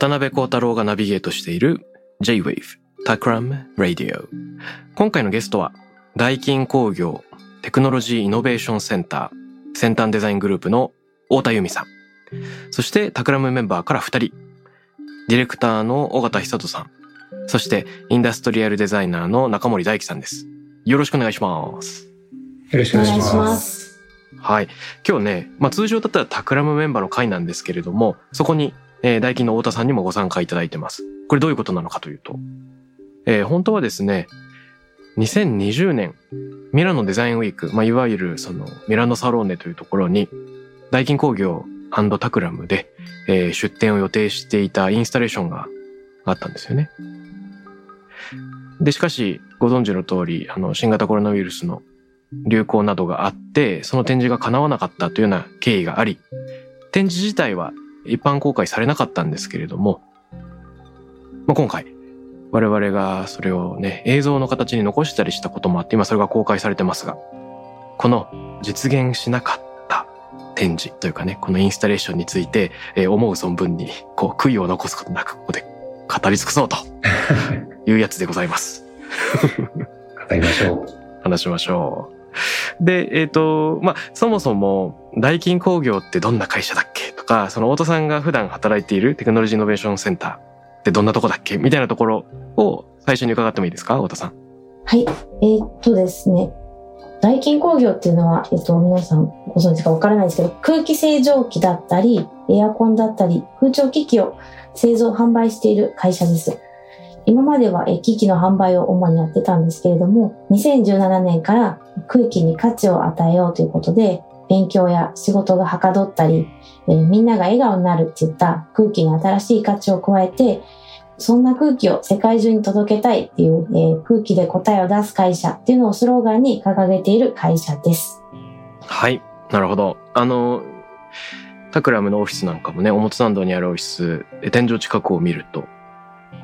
渡辺幸太郎がナビゲートしている J-Wave Takram Radio 今回のゲストはダイキン工業テクノロジーイノベーションセンター先端デザイングループの太田由美さん。そしてタクラムメンバーから2人。ディレクターの尾形久人さん。そしてインダストリアルデザイナーの中森大樹さんです。よろしくお願いします。よろしくお願いします。はい。今日ね、まあ通常だったらタクラムメンバーの会なんですけれども、そこに、えー、大金の太田さんにもご参加いただいてます。これどういうことなのかというと、えー本当はですね、2020年、ミラノデザインウィーク、まあいわゆるそのミラノサローネというところに、大金工業タクラムで、えー出展を予定していたインスタレーションがあったんですよね。で、しかし、ご存知の通り、あの、新型コロナウイルスの流行などがあって、その展示が叶わなかったというような経緯があり、展示自体は一般公開されなかったんですけれども、まあ、今回、我々がそれをね、映像の形に残したりしたこともあって、今それが公開されてますが、この実現しなかった展示というかね、このインスタレーションについて、えー思う存分に、こう、悔いを残すことなく、ここで語り尽くそうと いうやつでございます。語りましょう。話しましょう。で、えっ、と、まあ、そもそも、大金工業ってどんな会社だっけ？とか、その、太田さんが普段働いているテクノロジーイノベーションセンターってどんなとこだっけ？みたいなところを最初に伺ってもいいですか？太田さん。はい。えーっとですね。大金工業っていうのは、えっと、皆さんご存知かわからないですけど、空気清浄機だったり、エアコンだったり、空調機器を製造販売している会社です。今までは機器の販売を主にやってたんですけれども、2017年から空気に価値を与えようということで、勉強や仕事がはかどったり、えーみんなが笑顔になるっていった空気に新しい価値を加えて、そんな空気を世界中に届けたいっていう、えー空気で答えを出す会社っていうのをスローガンに掲げている会社です。はい。なるほど。あの、タクラムのオフィスなんかもね、表参道にあるオフィス、天井近くを見ると、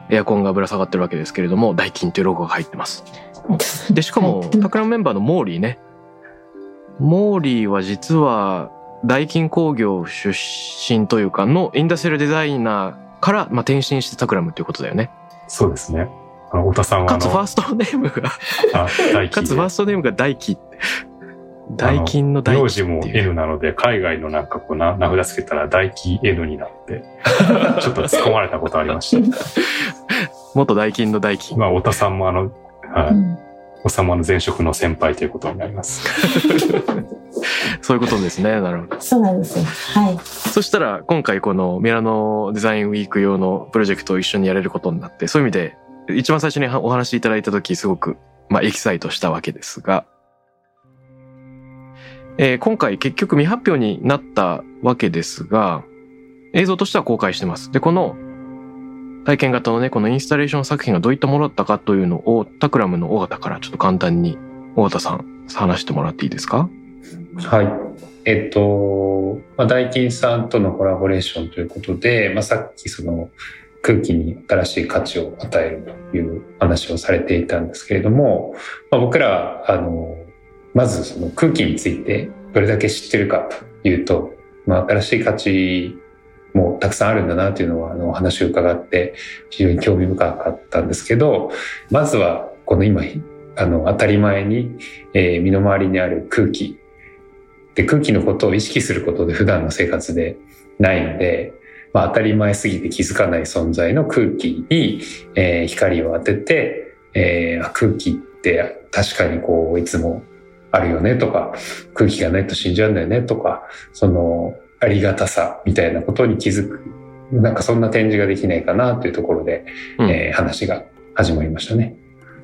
エアコンがぶら下がってるわけですけれども、ダイキンというロゴが入ってます。で、しかも、はいタクラムメンバーのモーリーね。モーリーは実は、大金工業出身というか、のインダストリアルデザイナーから、まあ、転身してタクラムということだよね。そうですね。あの、太田さんはかつファーストネームが、かつファーストネームが大金。大金の大名字も金っていう N なので、海外のなんかこうな、名札つけたら大金 N になって、ちょっと突っ込まれたことありました。元大金の大金。まあ、太田さんもあの、はい。うん太田さんもあの前職の先輩ということになります。そういうことですね。なるほど。そうなんですよ。はい。そしたら、今回このミラノデザインウィーク用のプロジェクトを一緒にやれることになって、そういう意味で、一番最初にお話しいただいたとき、すごく、まあ、エキサイトしたわけですが、えー今回結局未発表になったわけですが、映像としては公開してます。で、この体験型のね、このインスタレーション作品がどういったものだったかというのを、タクラムの尾形からちょっと簡単に、尾形さん、話してもらっていいですか？はい。えっと、まあ、ダイキンさんとのコラボレーションということで、まあ、さっきその空気に新しい価値を与えるという話をされていたんですけれども、まあ、僕ら、あの、まずその空気についてどれだけ知ってるかというと、まあ、新しい価値もたくさんあるんだなというのは、あの、お話を伺って非常に興味深かったんですけど、まずはこの今、あの、当たり前に、えー身の回りにある空気。で空気のことを意識することで普段の生活でないので、まあ、当たり前すぎて気づかない存在の空気に、えー光を当てて、えー空気って確かにこういつもあるよねとか空気がないと死んじゃうんだよねとかそのありがたさみたいなことに気づくなんかそんな展示ができないかなというところで、うんえー話が始まりましたね。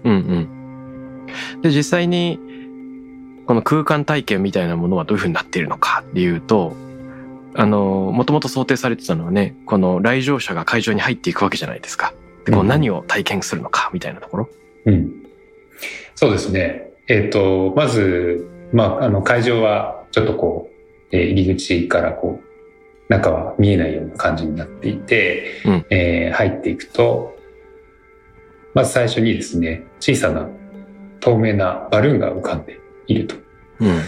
うんうん。で、実際に、この空間体験みたいなものはどういうふうになっているのかっていうと、あの、もともと想定されてたのはね、この来場者が会場に入っていくわけじゃないですか。で、こううん何を体験するのかみたいなところ。うん、そうですね。えっ、と、まず、まあ、あの、会場はちょっとこう、えー入り口からこう、中は見えないような感じになっていて、うんえー入っていくと、まず最初にですね、小さな透明なバルーンが浮かんでいると。うんうん。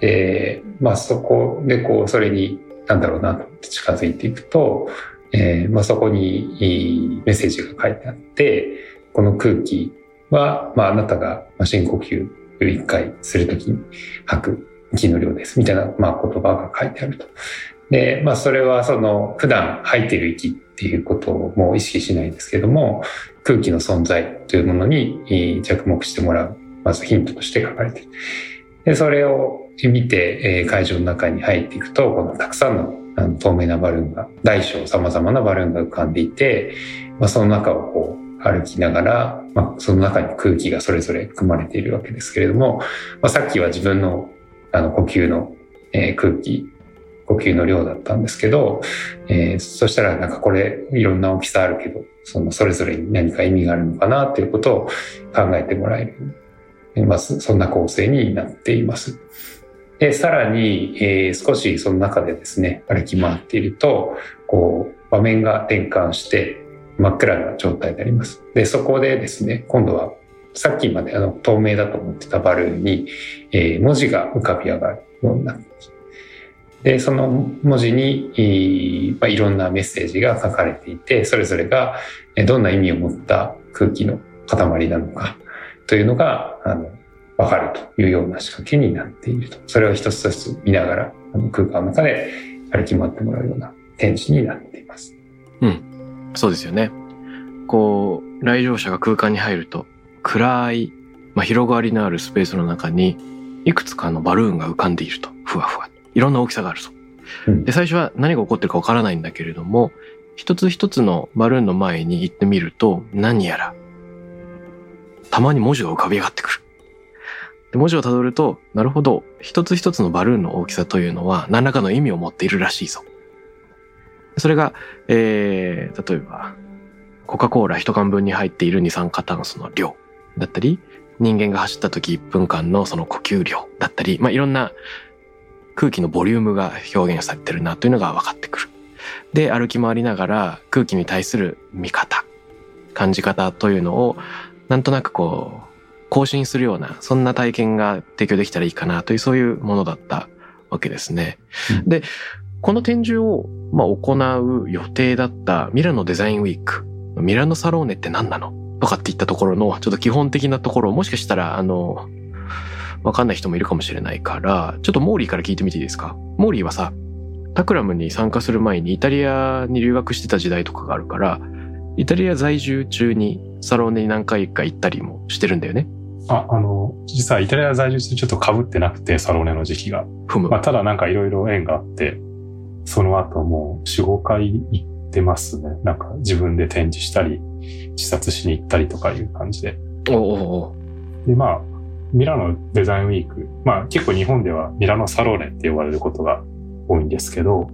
で、まあそこでこう、それに、なんだろうなと近づいていくと、えーまあそこにメッセージが書いてあって、この空気は、まああなたが深呼吸を一回するときに吐く息の量です、みたいな、まあ言葉が書いてあると。で、まあそれはその普段吐いてる息っていうことをもう意識しないですけども、空気の存在というものに着目してもらう、まずヒントとして書かれてる。で、それを見て、え会場の中に入っていくと、このたくさんのあの透明なバルーンが、大小様々なバルーンが浮かんでいて、まあ、その中をこう歩きながら、まあ、その中に空気がそれぞれ含まれているわけですけれども、まあ、さっきは自分のあの呼吸の、えー空気、呼吸の量だったんですけど、えーそしたらなんかこれいろんな大きさあるけど、そのそれぞれに何か意味があるのかなということを考えてもらえる。えまあ、そんな構成になっています。で、さらに、えー少しその中でですね、歩き回っていると、こう、場面が転換して真っ暗な状態になります。で、そこでですね、今度はさっきまであの透明だと思ってたバルーンに、えー文字が浮かび上がるようになってきてで、その文字に、えーまあ、いろんなメッセージが書かれていて、それぞれがどんな意味を持った空気の塊なのかというのが、あの、わかるというような仕掛けになっていると。それを一つ一つ見ながら、あの空間の中で歩き回ってもらうような展示になっています。うんそうですよね。こう、来場者が空間に入ると、暗い、まあ、広がりのあるスペースの中に、いくつかのバルーンが浮かんでいると。ふわふわ。いろんな大きさがあると。うんで、最初は何が起こってるかわからないんだけれども、一つ一つのバルーンの前に行ってみると、何やら、たまに文字が浮かび上がってくる。で文字をたどると、なるほど、一つ一つのバルーンの大きさというのは、何らかの意味を持っているらしいぞ。それが、えー、例えば、コカ・コーラ一缶分に入っている二酸化炭素の量だったり、人間が走った時1分間のその呼吸量だったり、まあ、いろんな空気のボリュームが表現されてるなというのが分かってくる。で、歩き回りながら空気に対する見方、感じ方というのを、なんとなくこう、更新するような、そんな体験が提供できたらいいかなという、そういうものだったわけですね。うんで、この展示を、まあ、行う予定だったミラノデザインウィーク、ミラノサローネって何なの？とかっていったところの、ちょっと基本的なところを、もしかしたら、あの、わかんない人もいるかもしれないから、ちょっとモーリーから聞いてみていいですか？モーリーはさ、タクラムに参加する前にイタリアに留学してた時代とかがあるから、イタリア在住中にサローネに何回か行ったりもしてるんだよね。あ、あの、実はイタリア在住中ちょっと被ってなくて、サローネの時期が。ふむ。まあ、ただなんかいろいろ縁があって、その後もう4、5回行ってますね。なんか自分で展示したり、視察しに行ったりとかいう感じで。おうおで、まあ、ミラノデザインウィーク。まあ結構日本ではミラノサローネって呼ばれることが多いんですけど、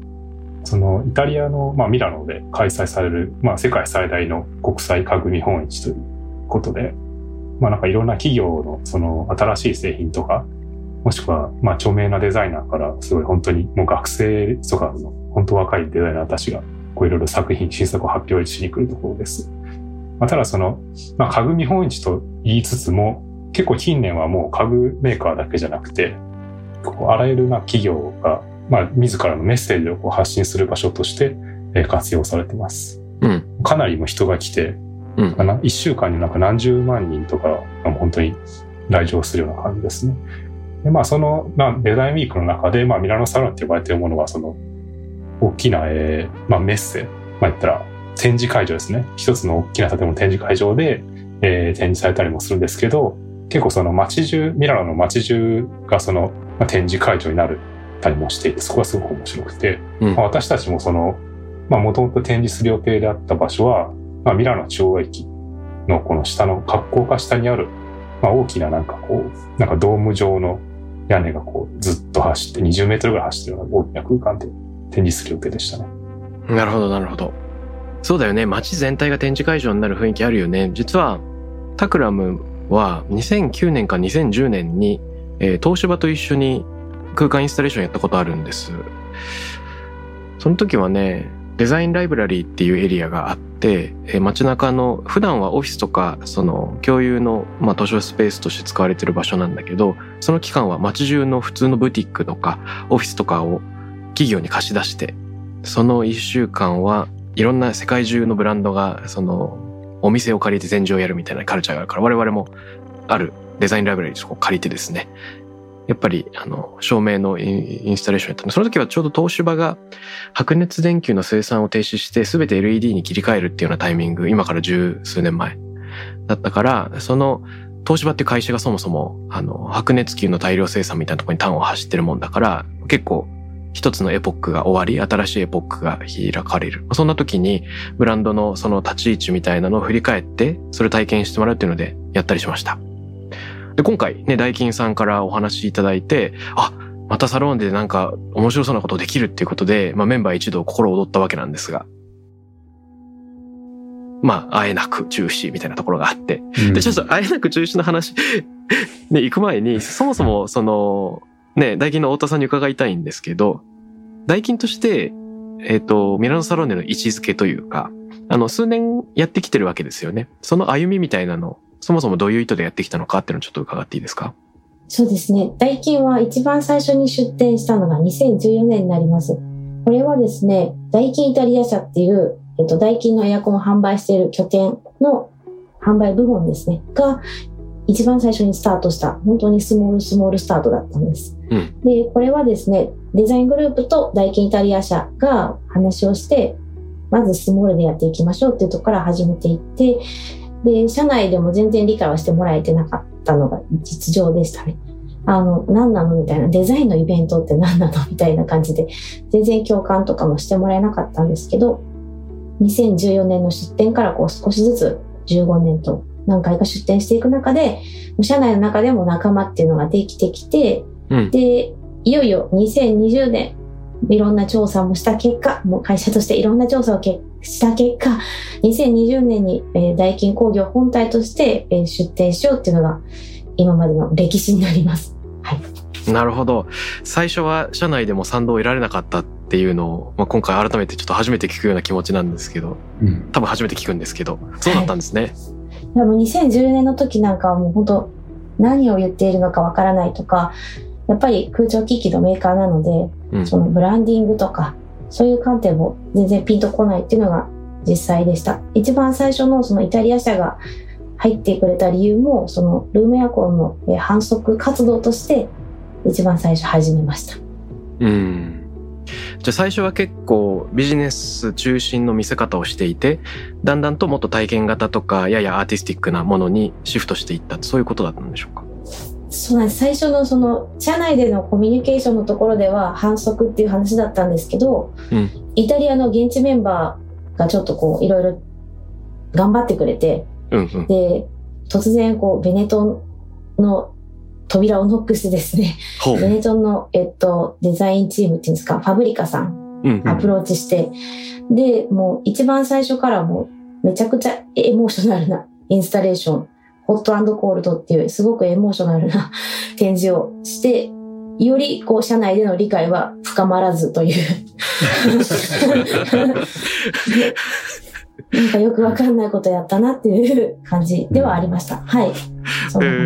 そのイタリアの、まあ、ミラノで開催される、まあ世界最大の国際家具見本市ということで、まあなんかいろんな企業のその新しい製品とか、もしくはまあ著名なデザイナーからすごい本当にもう学生とかの本当若いデザイナーたちがこういろいろ作品、新作を発表しに来るところです。まあ、ただその、まあ、家具見本市と言いつつも、結構近年はもう家具メーカーだけじゃなくて、こうあらゆるな企業が、まあ、自らのメッセージをこう発信する場所としてえー活用されてます。うん。かなりも人が来て、うんかな1週間になんか何十万人とか本当に来場するような感じですね。で、まあその、まあ、デザインウィークの中で、まあミラノサロンって呼ばれているものは、その、大きな、えーまあメッセ、まあ言ったら展示会場ですね。一つの大きな建物展示会場で、えー展示されたりもするんですけど、結構その街中、ミラノの街中がその、まあ、展示会場になるたりもしていて、そこがすごく面白くて、うんまあ、私たちもその、まあもともと展示する予定であった場所は、まあミラノ中央駅のこの下の格好化下にある、まあ大きななんかこう、なんかドーム状の屋根がこうずっと走って20メートルぐらい走ってるような大きな空間で展示する予定でしたね。なるほど、なるほど。そうだよね。街全体が展示会場になる雰囲気あるよね。実は、タクラムは2009年か2010年に、えー東芝と一緒に空間インスタレーションやったことあるんです。その時はね、デザインライブラリーっていうエリアがあって、えー街中の普段はオフィスとかその共有の、まあ、図書スペースとして使われてる場所なんだけど、その期間は街中の普通のブティックとかオフィスとかを企業に貸し出して、その一週間はいろんな世界中のブランドがそのお店を借りて展示をやるみたいなカルチャーがあるから我々もあるデザインライブラリーを借りてですねやっぱりあの照明のインスタレーションやったのその時はちょうど東芝が白熱電球の生産を停止して全て LED に切り替えるっていうようなタイミング今から十数年前だったからその東芝って会社がそもそもあの白熱球の大量生産みたいなところに端を走ってるもんだから結構一つのエポックが終わり、新しいエポックが開かれる。そんな時に、ブランドのその立ち位置みたいなのを振り返って、それを体験してもらうっていうので、やったりしました。で、今回ね、大金さんからお話しいただいて、あ、またサロンでなんか面白そうなことできるっていうことで、まあメンバー一同心躍ったわけなんですが、まあ、あえなく中止みたいなところがあって、で、ちょっとあえなく中止の話 ね、行く前に、そもそも、その、ね、大金の太田さんに伺いたいんですけど、大金として、えっ、と、ミラノサロンネの位置づけというか、あの、数年やってきてるわけですよね。その歩みみたいなの、そもそもどういう意図でやってきたのかっていうのをちょっと伺っていいですか？そうですね。ダイキンは一番最初に出店したのが2014年になります。これはですね、ダイキンイタリア社っていう、えっと、ダイキンのエアコンを販売している拠点の販売部門ですね、が一番最初にスタートした、本当にスモールスモールスタートだったんです。うんで、これはですね、デザイングループとダイキンイタリア社が話をして、まずスモールでやっていきましょうっていうところから始めていって、で、社内でも全然理解はしてもらえてなかったのが実情でしたね。あの、何なのみたいな、デザインのイベントって何なのみたいな感じで、全然共感とかもしてもらえなかったんですけど、2014年の出展からこう少しずつ15年と何回か出店していく中で、社内の中でも仲間っていうのができてきて、うん。で、いよいよ2020年、いろんな調査もした結果、もう会社としていろんな調査をけした結果、2020年に、えー大金工業本体として、えー出店しようっていうのが今までの歴史になります。なるほど。最初は社内でも賛同を得られなかったっていうのを、まあ、今回改めてちょっと初めて聞くような気持ちなんですけど、うん多分初めて聞くんですけど、そうだったんですね。でも2010年の時なんかはもう本当何を言っているのかわからないとか、やっぱり空調機器のメーカーなので、うん。そのブランディングとか、そういう観点も全然ピンとこないっていうのが実際でした。一番最初のそのイタリア社が入ってくれた理由も、そのルームエアコンの反則活動として一番最初始めました。うん。じゃあ最初は結構ビジネス中心の見せ方をしていて、だんだんともっと体験型とか、ややアーティスティックなものにシフトしていった、そういうことだったんでしょうか？そうなんです。最初のその、社内でのコミュニケーションのところでは反則っていう話だったんですけど、うんイタリアの現地メンバーがちょっとこう、いろいろ頑張ってくれて、うんうん。で、突然こう、ベネトンの扉をノックしてですね。ベネトンの、えっと、デザインチームっていうんですか、ファブリカさん、うんアプローチして、で、もう一番最初からもう、めちゃくちゃエモーショナルなインスタレーション、ホットコールドっていうすごくエモーショナルな展示をして、よりこう社内での理解は深まらずという。なんかよくわかんないことやったなっていう感じではありました。はい。そんな感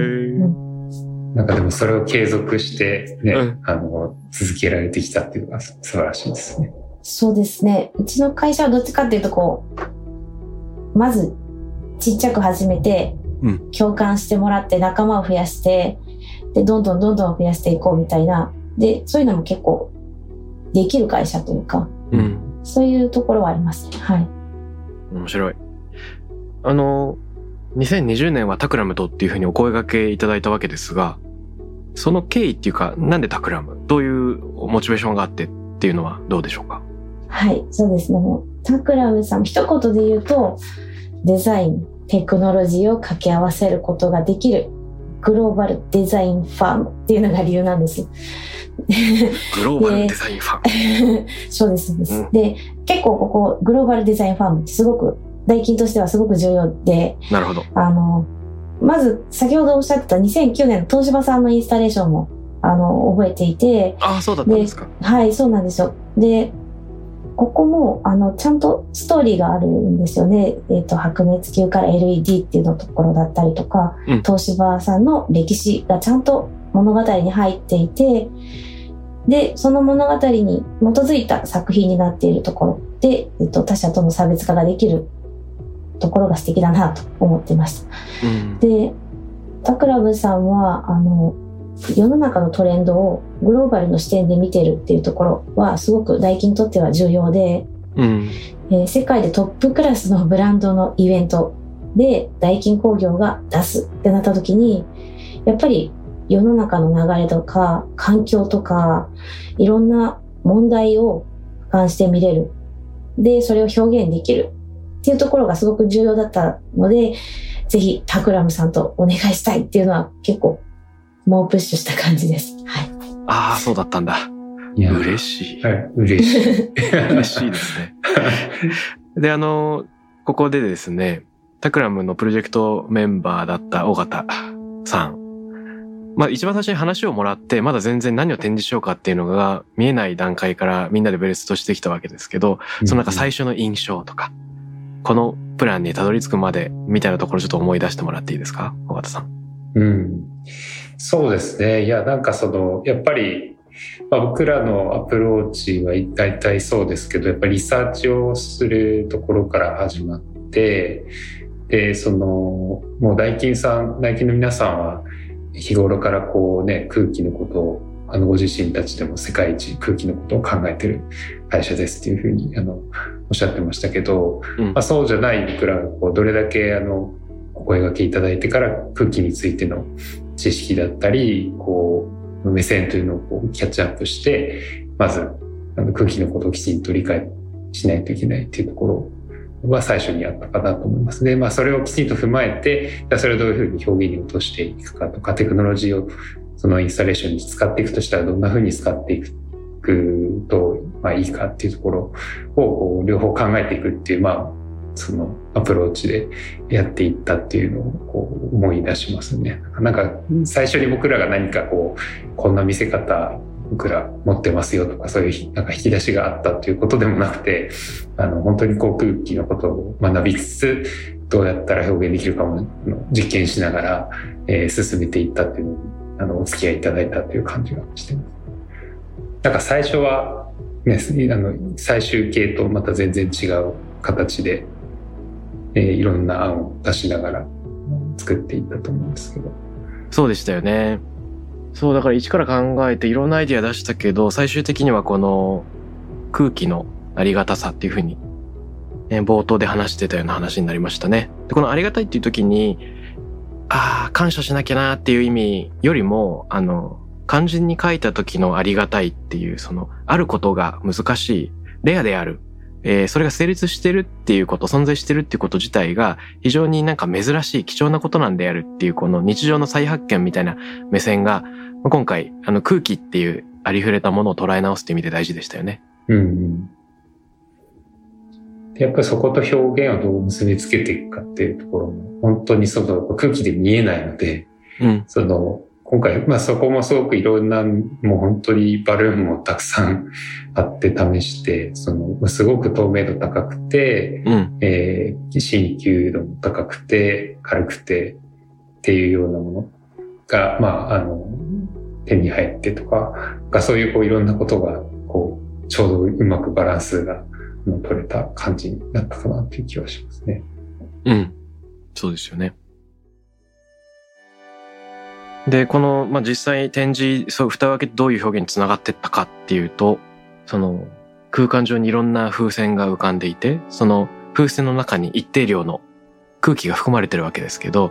じうんなんかでもそれを継続してね、うんあの、続けられてきたっていうのが素晴らしいですね。そうですね。うちの会社はどっちかっていうとこう、まずちっちゃく始めて、うん共感してもらって仲間を増やして、で、どんどんどんどん増やしていこうみたいな。で、そういうのも結構できる会社というか、うん。そういうところはありますね。はい。面白い。あの、2020年はタクラムとっていうふうにお声掛けいただいたわけですが、その経緯っていうか、なんでタクラム？どういうモチベーションがあってっていうのはどうでしょうか？はい、そうですね。もうタクラムさん、一言で言うと、デザイン、テクノロジーを掛け合わせることができるグローバルデザインファームっていうのが理由なんです。グローバルデザインファン。そうです、そうです。うんで、結構ここ、グローバルデザインファームってすごく、代金としてはすごく重要で、なるほど。あの、まず、先ほどおっしゃってた2009年の東芝さんのインスタレーションも、あの、覚えていて、ああ、そうだったんですか。はい、そうなんですよ。で、ここも、あの、ちゃんとストーリーがあるんですよね。えっ、と、白熱球から LED っていうのところだったりとか、うん東芝さんの歴史がちゃんと物語に入っていて、で、その物語に基づいた作品になっているところで、えっ、と、他者との差別化ができるところが素敵だなと思ってました。うん。で、タクラブさんは、あの、世の中のトレンドをグローバルの視点で見てるっていうところはすごく大金にとっては重要で、うん。えー世界でトップクラスのブランドのイベントで大金工業が出すってなった時に、やっぱり世の中の流れとか環境とかいろんな問題を俯瞰して見れる。で、それを表現できるっていうところがすごく重要だったので、ぜひタクラムさんとお願いしたいっていうのは結構猛プッシュした感じです。はい。ああ、そうだったんだ。いや嬉しい。はい、嬉しい。嬉しいですね。で、あの、ここでですね、タクラムのプロジェクトメンバーだった尾形さん。まあ一番最初に話をもらって、まだ全然何を展示しようかっていうのが見えない段階からみんなでベレストしてきたわけですけど、そのなんか最初の印象とか、このプランにたどり着くまでみたいなところちょっと思い出してもらっていいですか尾形さん？うん。そうですね。いや、なんかその、やっぱり、まあ、僕らのアプローチは大体そうですけど、やっぱりリサーチをするところから始まって、で、その、もう大金さん、大金の皆さんは日頃からこうね、空気のことを、あの、ご自身たちでも世界一空気のことを考えてる会社ですっていうふうに、あの、おっしゃってましたけど、うんまあ、そうじゃない僕らがこうどれだけあのお声掛けいただいてから空気についての知識だったりこう目線というのをこうキャッチアップしてまずあの空気のことをきちんと理解しないといけないっていうところは最初にあったかなと思います。でまあそれをきちんと踏まえてそれをどういうふうに表現に落としていくかとかテクノロジーをそのインスタレーションに使っていくとしたらどんなふうに使っていくと、まあ、いいかっていうところをこ両方考えていくっていう、まあ、そのアプローチでやっていったっていうのをこう思い出しますね。なんか最初に僕らが何かこうこんな見せ方僕ら持ってますよとかそういうなんか引き出しがあったということでもなくてあの本当にこう空気のことを学びつつどうやったら表現できるかも実験しながら、えー進めていったっていうのにあのお付き合いいただいたという感じがしてます。なんか最初は、ね、あの最終形とまた全然違う形で、えーいろんな案を出しながら作っていったと思うんですけど。そうでしたよね。そう、だから一から考えていろんなアイディア出したけど、最終的にはこの空気のありがたさっていうふうに、え冒頭で話してたような話になりましたね。でこのありがたいっていう時に、ああ、感謝しなきゃなっていう意味よりも、あの、漢字に書いた時のありがたいっていう、その、あることが難しい、レアである、えーそれが成立してるっていうこと、存在してるっていうこと自体が、非常になんか珍しい、貴重なことなんであるっていう、この日常の再発見みたいな目線が、まあ今回、あの空気っていうありふれたものを捉え直すって意味で大事でしたよね。うんうんでやっぱりそこと表現をどう結びつけていくかっていうところも、本当にその空気で見えないので、うん。その、今回、まあそこもすごくいろんな、もう本当にバルーンもたくさん あって試して、その、すごく透明度高くて、うん。えー、新旧度も高くて、軽くてっていうようなものが、まあ、あの、手に入ってとか、がそういうこういろんなことが、こう、ちょうどうまくバランスが取れた感じになったかなっていう気はしますね。うん。そうですよね。で、この、まあ、実際展示、そう、蓋を開けてどういう表現につながってったかっていうと、その、空間上にいろんな風船が浮かんでいて、その風船の中に一定量の空気が含まれてるわけですけど、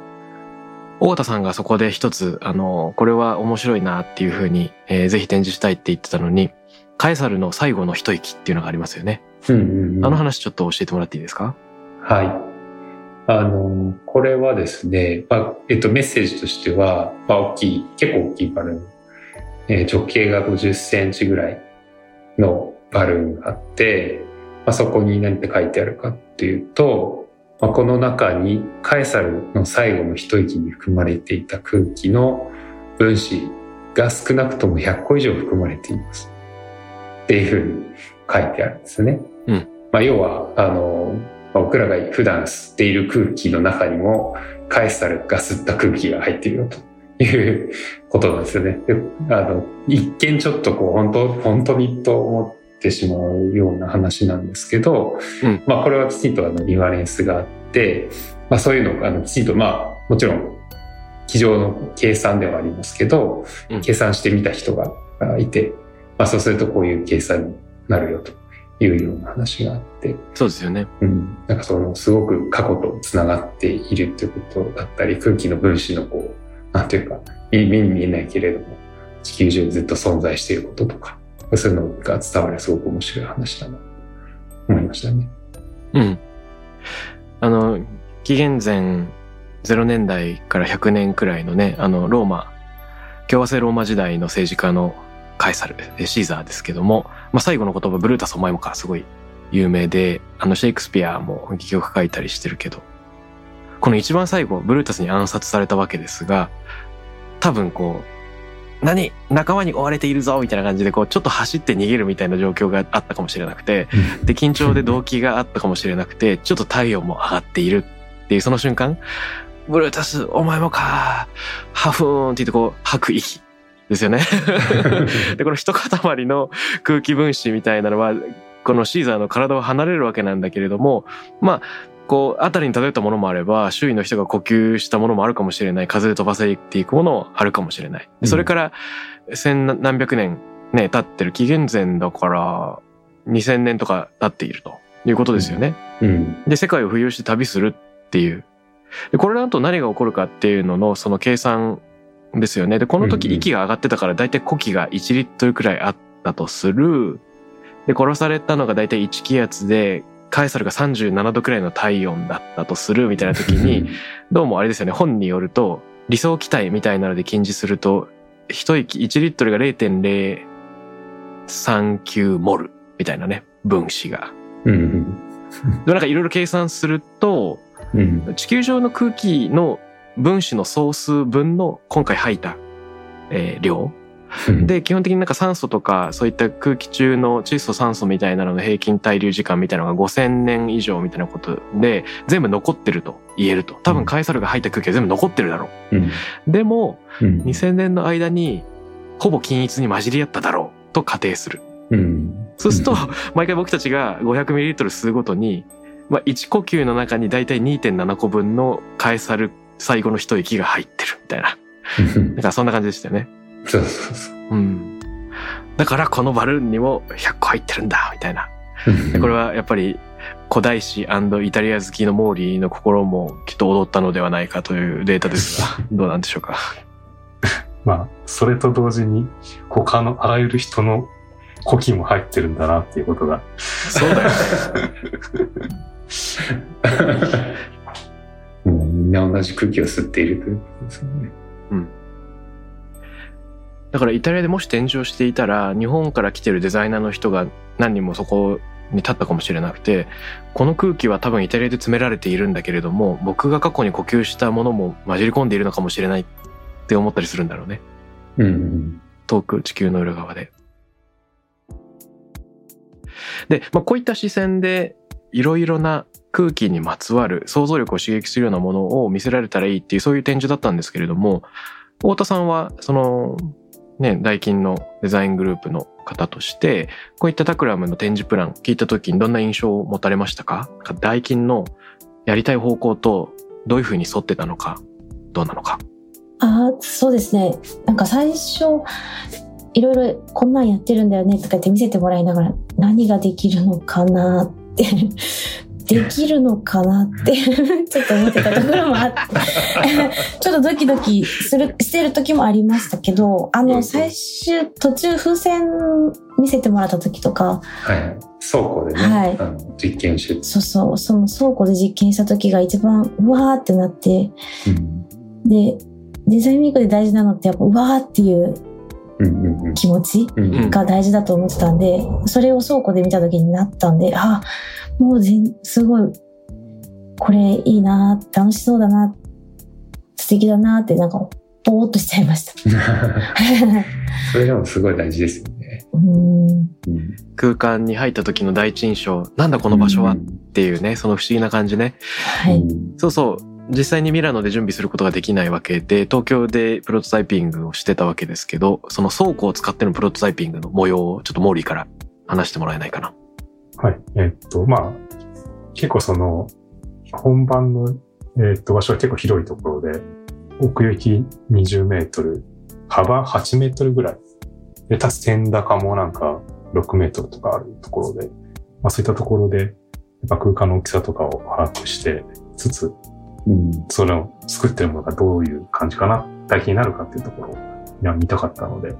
大田さんがそこで一つ、あの、これは面白いなっていうふうに、えー、ぜひ展示したいって言ってたのに、カエサルの最後の一息っていうのがありますよね。うんうんうんあの話ちょっと教えてもらっていいですか？はい。あの、これはですね、まあ、えっと、メッセージとしては、まあ、大きい、結構大きいバルーン。えー直径が50センチぐらいのバルーンがあって、まあ、そこに何て書いてあるかっていうと、まあ、この中にカエサルの最後の一息に含まれていた空気の分子が少なくとも100個以上含まれています。っていうふうに書いてあるんですね。うんまあ、要は、あの、まあ僕らが普段吸っている空気の中にもカエサルが吸った空気が入っているよということなんですよね。であの一見ちょっとこう本当本当にと思ってしまうような話なんですけど、うん。まあこれはきちんとあのリファレンスがあって、まあそういうのがあのきちんとまあもちろん机上の計算ではありますけど、うん。計算してみた人がいて、まあそうするとこういう計算になるよというような話があって、そうですよね。うん、なんかそのすごく過去とつながっているということだったり空気の分子のこうなんていうか目目に見えないけれども地球上にずっと存在していることとかそういうのが伝わるすごく面白い話だなと思いましたね。うん。あの、紀元前0年代から100年くらいのね、あの、ローマ、共和制ローマ時代の政治家のカエサル、えシーザーですけども、まあ、最後の言葉、ブルータスお前もか、すごい有名で、あの、シェイクスピアも戯曲書いたりしてるけど、この一番最後、ブルータスに暗殺されたわけですが、多分こう、何仲間に追われているぞみたいな感じで、こう、ちょっと走って逃げるみたいな状況があったかもしれなくて、で、緊張で動機があったかもしれなくて、ちょっと体温も上がっているっていうその瞬間、ブルータス、お前もか、ハフーンって言ってこう、吐く息ですよね。で、この一塊の空気分子みたいなのは、このシーザーの体を離れるわけなんだけれども、まあ、こう、あたりに漂ったものもあれば、周囲の人が呼吸したものもあるかもしれない、風で飛ばせていくものもあるかもしれない。でそれから、千何百年ね、経ってる紀元前だから、2000年とか経っているということですよね。うんで、世界を浮遊して旅するっていう。で、これだと何が起こるかっていうののその計算ですよね。で、この時息が上がってたから大体呼気が1リットルくらいあったとする。で、殺されたのが大体1気圧で、カエサルが37度くらいの体温だったとするみたいな時に、どうもあれですよね、本によると、理想気体みたいなので禁じすると、一息1リットルが0.039モルみたいなね、分子が。うんでもなんかいろいろ計算すると、うん地球上の空気の分子の総数分の今回吐いた、えー量。う んで、基本的になんか酸素とかそういった空気中の窒素酸素みたいなのの平均滞留時間みたいなのが5000年以上みたいなことで全部残ってると言えると。多分カエサルが吐いた空気は全部残ってるだろうんう。でも、うん2000年の間にほぼ均一に混じり合っただろうと仮定する。うんそうすると、毎回僕たちが 500ml 吸うごとに、まあ、1呼吸の中にだいたい2.7個分のカエサル最後の一息が入ってるみたいな。うんだからそんな感じでしたよね。そうそうそううん。だからこのバルーンにも100個入ってるんだみたいな。でこれはやっぱり古代史イタリア好きのモーリーの心もきっと踊ったのではないかというデータですが、どうなんでしょうか？まあ、それと同時に、他のあらゆる人の呼気も入ってるんだなっていうことが、そうだよね。みんな同じ空気を吸っているということですよね。だからイタリアでもし展示をしていたら日本から来てるデザイナーの人が何人もそこに立ったかもしれなくてこの空気は多分イタリアで詰められているんだけれども僕が過去に呼吸したものも混じり込んでいるのかもしれないって思ったりするんだろうねうん遠く地球の裏側で。で、まあ、こういった視線でいろいろな空気にまつわる想像力を刺激するようなものを見せられたらいいっていうそういう展示だったんですけれども太田さんはそのねダイキンのデザイングループの方としてこういったタクラムの展示プラン聞いた時にどんな印象を持たれましたか？ダイキンのやりたい方向とどういうふうに沿ってたのかどうなのか。ああ、そうですね。なんか最初、いろいろこんなんやってるんだよねとか言って見せてもらいながら何ができるのかなってできるのかなって ちょっと思ってたところもあって ちょっとドキドキするしてる時もありましたけどあの最終途中風船見せてもらった時とかはい。倉庫でね、はい。あの実験して、そうそうその倉庫で実験した時が一番うわーってなってうん。でデザインウィークで大事なのってやっぱうわーっていう気持ちうんうんが大事だと思ってたんで、それを倉庫で見た時になったんで、あ、もう全、すごい、これいいな、楽しそうだな、素敵だなって、なんか、ぼーっとしちゃいました。それでもすごい大事ですよね。空間に入った時の第一印象、なんだこの場所はっていうね、その不思議な感じね。はい。うんそうそう。実際にミラノで準備することができないわけで、東京でプロトタイピングをしてたわけですけど、その倉庫を使ってのプロトタイピングの模様をちょっとモーリーから話してもらえないかな。はい。えっと、まあ、結構その、本番の、えっと、場所は結構広いところで、奥行き20メートル、幅8メートルぐらい。で、たす天高もなんか6メートルとかあるところで、まあそういったところで、やっぱ空間の大きさとかを把握してつつ、うんそれを作ってるものがどういう感じかな、体験になるかっていうところをいや見たかったので、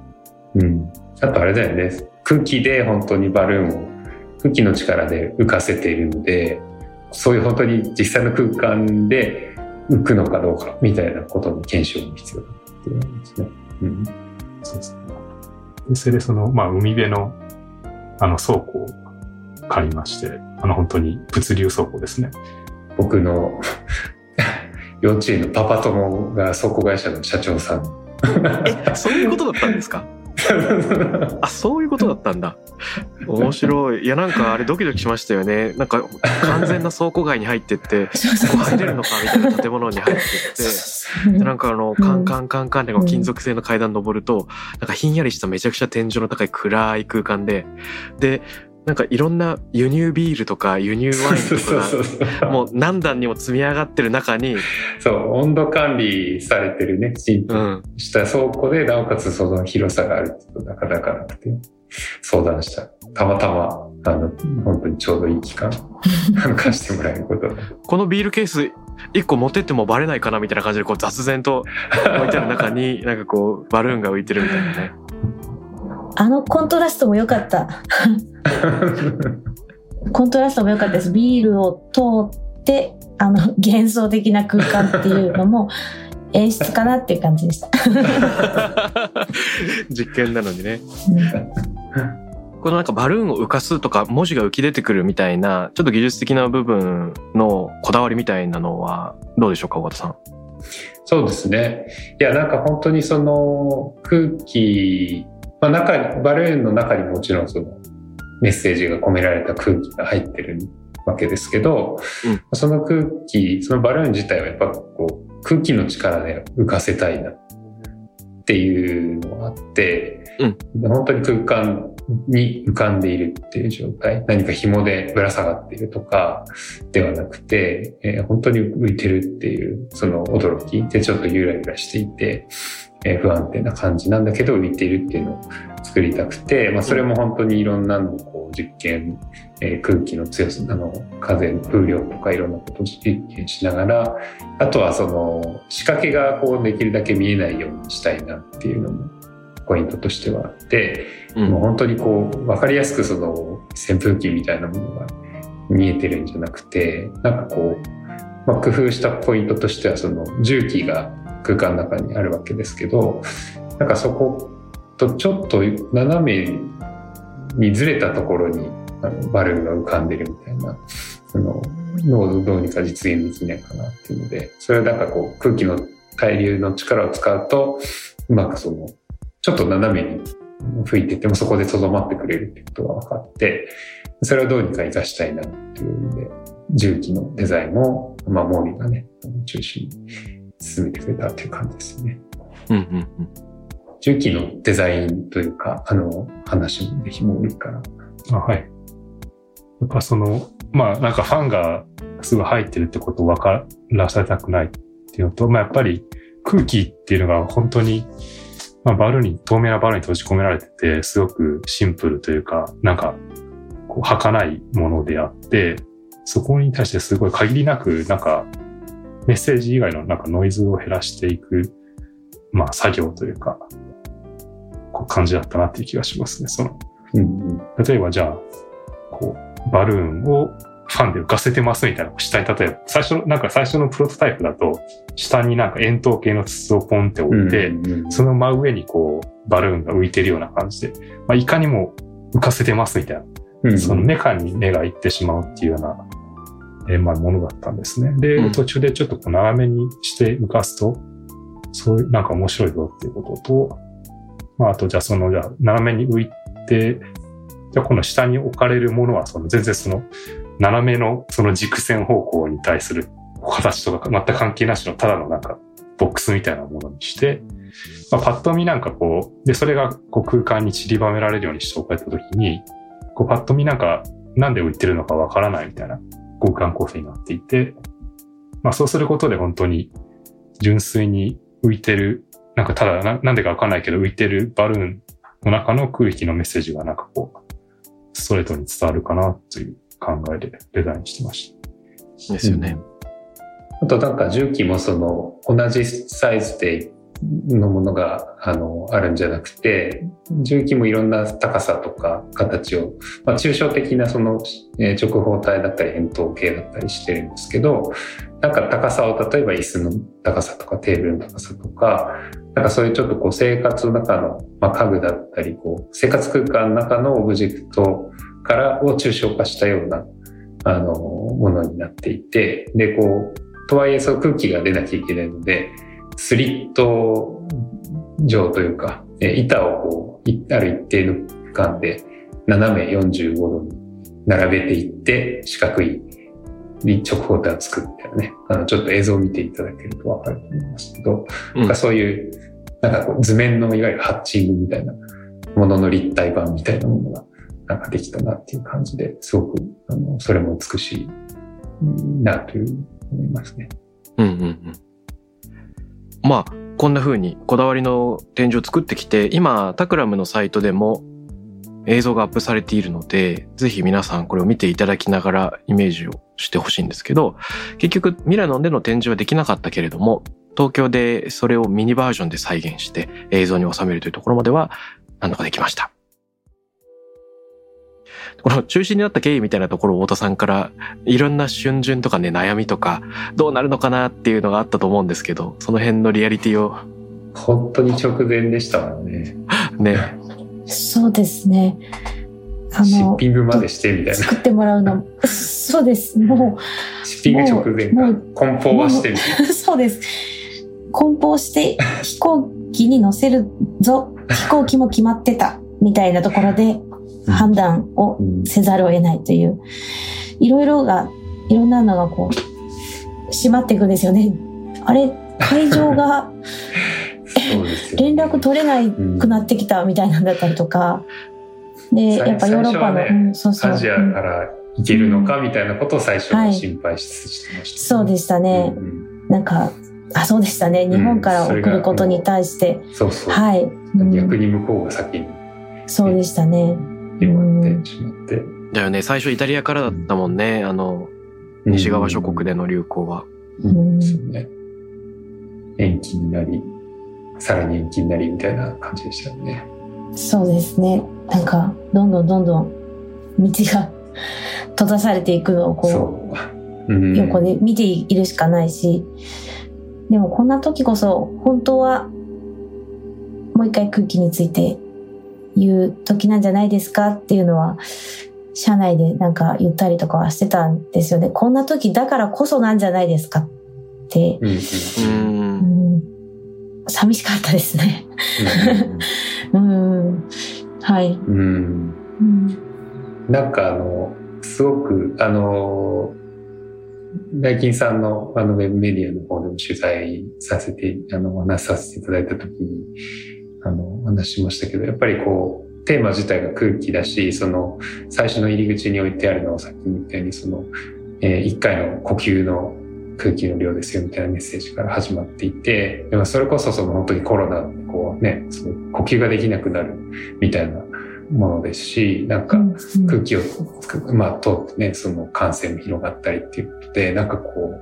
うん。あとあれだよね。空気で本当にバルーンを空気の力で浮かせているので、そういう本当に実際の空間で浮くのかどうかみたいなことの検証も必要だっていうことですね。うん。そうですね。で、それでその、まあ、海辺の、あの、倉庫を借りまして、あの、本当に物流倉庫ですね。僕の幼稚園のパパ友が倉庫会社の社長さん。え、そういうことだったんですか？あ、そういうことだったんだ。面白い。いや、なんかあれドキドキしましたよね。なんか完全な倉庫街に入ってって、ここ入れるのかみたいな建物に入ってって、でなんかあの、カンカンカンカンでこう金属製の階段登ると、なんかひんやりしためちゃくちゃ天井の高い暗い空間で、で、なんかいろんな輸入ビールとか輸入ワインとかもう何段にも積み上がってる中に、そう、温度管理されてるね、きちんとうん、した倉庫で、なおかつその広さがあるってなかなかなくて、相談した。たまたま、あの、本当にちょうどいい期間、貸してもらえることが。このビールケース一個持ってってもバレないかなみたいな感じでこう雑然と置いてある中に、なんかこう、バルーンが浮いてるみたいなね。あのコントラストも良かった。コントラストも良かったです。ビールを通って、あの、幻想的な空間っていうのも 演出かなっていう感じでした。実験なのにね。うんこのなんかバルーンを浮かすとか文字が浮き出てくるみたいな、ちょっと技術的な部分のこだわりみたいなのはどうでしょうか、尾形さん？そうですね。いや、なんか本当にその空気、まあ中に、バルーンの中にもちろんそのメッセージが込められた空気が入ってるわけですけど、うん。その空気、そのバルーン自体はやっぱこう空気の力で浮かせたいなっていうのがあって、本当に空間に浮かんでいるっていう状態、何か紐でぶら下がっているとかではなくて、えー本当に浮いてるっていうその驚きでちょっとゆらゆらしていて、えー不安定な感じなんだけど浮いているっていうのを作りたくて、まあ、それも本当にいろんなのをこう実験、えー空気の強さあの風の風量とかいろんなことを実験しながらあとはその仕掛けがこうできるだけ見えないようにしたいなっていうのもポイントとしてはあって、うん。もう本当にこう分かりやすくその扇風機みたいなものが見えてるんじゃなくてなんかこう、まあ、工夫したポイントとしてはその重機が空間の中にあるわけですけどなんかそことちょっと斜めにずれたところにあのバルーンが浮かんでるみたいなそのをどうにか実現できないかなっていうのでそれはなんかこう空気の対流の力を使うとうまくそのちょっと斜めに吹いててもそこでとどまってくれるってことが分かってそれをどうにか活かしたいなっていうので重機のデザインも、まあ、モーリーがね中心に進めてくれたっていう感じですね。うんうんうん。重機のデザインというかあの話もぜひモーリーから。あはい。やっぱその、まあなんかファンがすぐ入ってるってことを分からせたくないっていうのと、まあやっぱり空気っていうのが本当に、まあバルーンに、透明なバルーンに閉じ込められてて、すごくシンプルというか、なんか、こう、儚いものであって、そこに対してすごい限りなく、なんか、メッセージ以外のなんかノイズを減らしていく、まあ作業というか、こう感じだったなっていう気がしますね。その、うん例えばじゃあ、こう、バルーンをファンで浮かせてますみたいな、下に例えば、最初、なんか最初のプロトタイプだと、下になんか円筒形の筒をポンって置いて、うんその真上にこう、バルーンが浮いてるような感じで、まあ、いかにも浮かせてますみたいな、うんそのメカに目がいってしまうっていうような、えーまあ、ものだったんですね。で、うん途中でちょっとこう斜めにして浮かすと、そういう、なんか面白いぞっていうことと、まあ、あと、じゃあその、じゃあ、斜めに浮いて、じゃあこの下に置かれるものは、その、全然その、斜めのその軸線方向に対する形とか全く関係なしのただのなんかボックスみたいなものにして、まあ、パッと見なんかこう、で、それがこう空間に散りばめられるようにしておかれたときに、こうパッと見なんかなんで浮いてるのかわからないみたいな空間構成になっていて、まあそうすることで本当に純粋に浮いてる、なんかただななんでかわかんないけど浮いてるバルーンの中の空気のメッセージがなんかこう、ストレートに伝わるかなという考えでデザインしてました。ですよね。あとなんか重機もその同じサイズでのものがあのあるんじゃなくて重機もいろんな高さとか形を、まあ、抽象的なその、え直方体だったり円筒形だったりしてるんですけどなんか高さを例えば椅子の高さとかテーブルの高さとかなんかそういうちょっとこう生活の中の、まあ、家具だったりこう生活空間の中のオブジェクトからを抽象化したようなあのものになっていてでこうとはいえそう空気が出なきゃいけないので、スリット状というか、えー板をこう、いある一定の間で斜め45度に並べていって、四角い直方体を作るみたいなね。あの、ちょっと映像を見ていただけるとわかると思いますけど、うんなんかそういう、なんかこう図面のいわゆるハッチングみたいなものの立体版みたいなものがなんかできたなっていう感じですごく、あの、それも美しいなという思いますね。うんうんうん。まあ、こんな風にこだわりの展示を作ってきて、今、タクラムのサイトでも映像がアップされているので、ぜひ皆さんこれを見ていただきながらイメージをしてほしいんですけど、結局ミラノでの展示はできなかったけれども、東京でそれをミニバージョンで再現して映像に収めるというところまでは何とかできました。この中心になった経緯みたいなところを太田さんからいろんな春巡とかね悩みとかどうなるのかなっていうのがあったと思うんですけどその辺のリアリティを本当に直前でしたからね。ねそうですね。あシッの、ピングまでしてみたいな。作ってもらうの、そうです。もシッピング直前かもう。梱包はしてみたいな。う、そうです。梱包して飛行機に乗せるぞ。飛行機も決まってた。みたいなところで判断をせざるを得ないという、いろいろが、いろんなのがこう、閉まっていくんですよね。あれ、会場が そうですよ。連絡取れないくなってきたみたいなんだったりとか、で、最やっぱヨーロッパの、ねうん、そうそう。アジアうんから行けるのかみたいなことを最初ははい心配ししてました、そうでしたね。うんうんなんか、あ、そうでしたね。日本から送ることに対して、そうそう。はい、うん逆に向こうが先にそうでしたね。広がってしまって。だよね最初イタリアからだったもんねあの西側諸国での流行は、うんですよね。延期になり、さらに延期になりみたいな感じでしたよね。そうですね。なんか、どんどんどんどん道が 閉ざされていくのをこそう。うう、ん横で見ているしかないし、でもこんな時こそ、本当は、もう一回空気について言う時なんじゃないですかっていうのは、社内でなんか言ったりとかはしてたんですよね。こんな時だからこそなんじゃないですかって、うん寂しかったですね。うん、はい。うんなんかあの、すごく、あの、大金さんのあのウェブメディアの方でも取材させて、あの、お話しさせていただいたときに、あの、お話ししましたけど、やっぱりこう、テーマ自体が空気だし、その、最初の入り口に置いてあるのをさっきみたいに、その、えー一回の呼吸の空気の量ですよみたいなメッセージから始まっていて、でもそれこそその本当にコロナでこうね、その呼吸ができなくなるみたいなものですし、なんかうん空気をまあ、通ってね、その感染も広がったりっていうことで、なんかこう、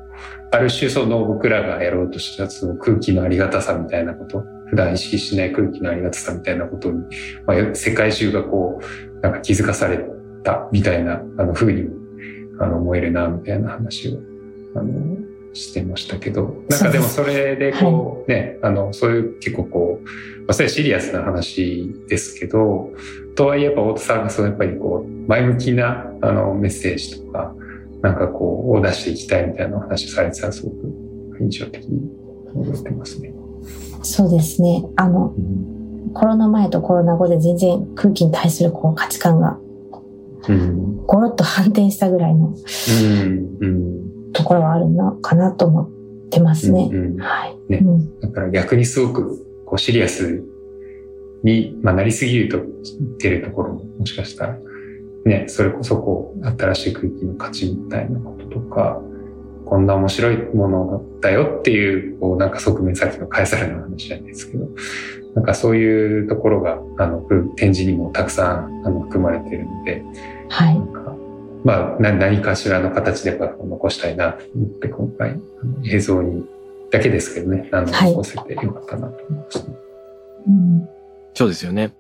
ある種その僕らがやろうとしたその空気のありがたさみたいなこと、普段意識しない空気のありがたさみたいなことに、まあ、世界中がこう、なんか気づかされたみたいな、あの、風にも、あの、思えるな、みたいな話を、あの、してましたけど、なんかでもそれでこう、ね、あの、そういう結構こう、まあ、それはシリアスな話ですけど、とはいえやっぱ太田さんがそうやっぱりこう、前向きなあのメッセージとか、なんかこう、を出していきたいみたいなお話されてたらすごく印象的に覚えてますね。そうですね。あの、コロナ前とコロナ後で全然空気に対するこう価値観がうん。ゴロッと反転したぐらいのうん。うん。ところはあるのかなと思ってますね。うん。はい。ねうんだから逆にすごくこうシリアスに、まあ、なりすぎると出るところももしかしたら、ね、それこそこう新しい空気の価値みたいなこととか、こんな面白いものだよっていう、こうなんか側面さっきのカエサルの話じゃないですけど、なんかそういうところが、あの、展示にもたくさんあの含まれているので、はいな。んか、まあ、な何かしらの形でやっぱ残したいなと思って、今回、あの映像に、だけですけどね、あの、はい残せてよかったなと思いました。うんそうですよね。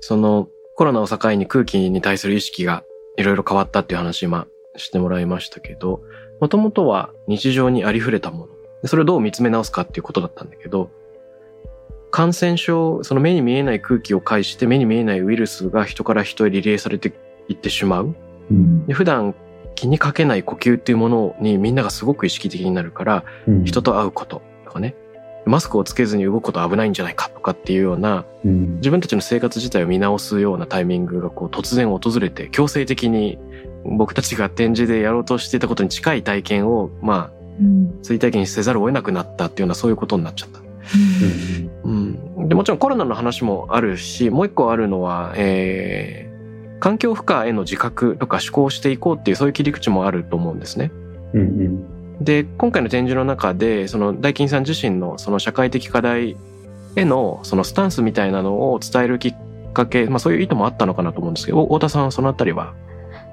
そのコロナを境に空気に対する意識がいろいろ変わったっていう話今してもらいましたけど、もともとは日常にありふれたもの。でそれをどう見つめ直すかっていうことだったんだけど、感染症、その目に見えない空気を介して目に見えないウイルスが人から人へリレーされていってしまう。うんで普段気にかけない呼吸っていうものにみんながすごく意識的になるから、人と会うこととかね、マスクをつけずに動くこと危ないんじゃないかとかっていうような、うん、自分たちの生活自体を見直すようなタイミングがこう突然訪れて、強制的に僕たちが展示でやろうとしていたことに近い体験を、まあ、うん追体験にせざるを得なくなったっていうようなそういうことになっちゃった。うんうん。で、もちろんコロナの話もあるし、もう一個あるのは、えー、環境負荷への自覚とか思考をしていこうっていうそういう切り口もあると思うんですね。うんうんで、今回の展示の中で、その大金さん自身のその社会的課題へのそのスタンスみたいなのを伝えるきっかけ、まあそういう意図もあったのかなと思うんですけど、太田さんはそのあたりは？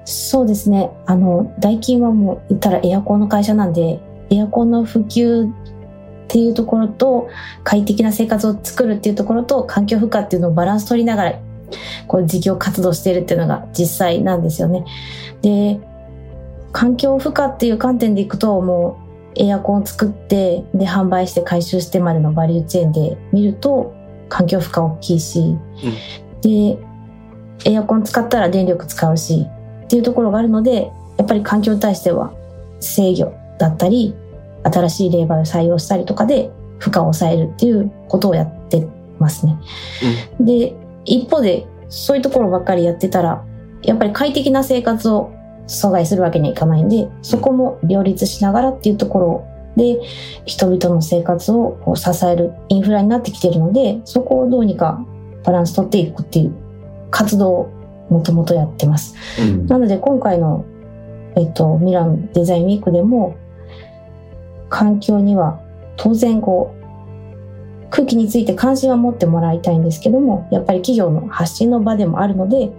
そうですね。あの、ダイキンはもう言ったらエアコンの会社なんで、エアコンの普及っていうところと、快適な生活を作るっていうところと、環境負荷っていうのをバランス取りながら、こう事業活動しているっていうのが実際なんですよね。で、環境負荷っていう観点でいくと、もうエアコンを作って、で、販売して回収してまでのバリューチェーンで見ると、環境負荷大きいし、で、エアコン使ったら電力使うし、っていうところがあるので、やっぱり環境に対しては制御だったり、新しい霊媒を採用したりとかで負荷を抑えるっていうことをやってますね。で、一方でそういうところばっかりやってたら、やっぱり快適な生活を阻害するわけにはいかないんで、そこも両立しながらっていうところで、人々の生活を支えるインフラになってきてるので、そこをどうにかバランス取っていくっていう活動をもともとやってます。うんなので今回の、えっと、ミランデザインウィークでも、環境には当然こう、空気について関心は持ってもらいたいんですけども、やっぱり企業の発信の場でもあるので、うん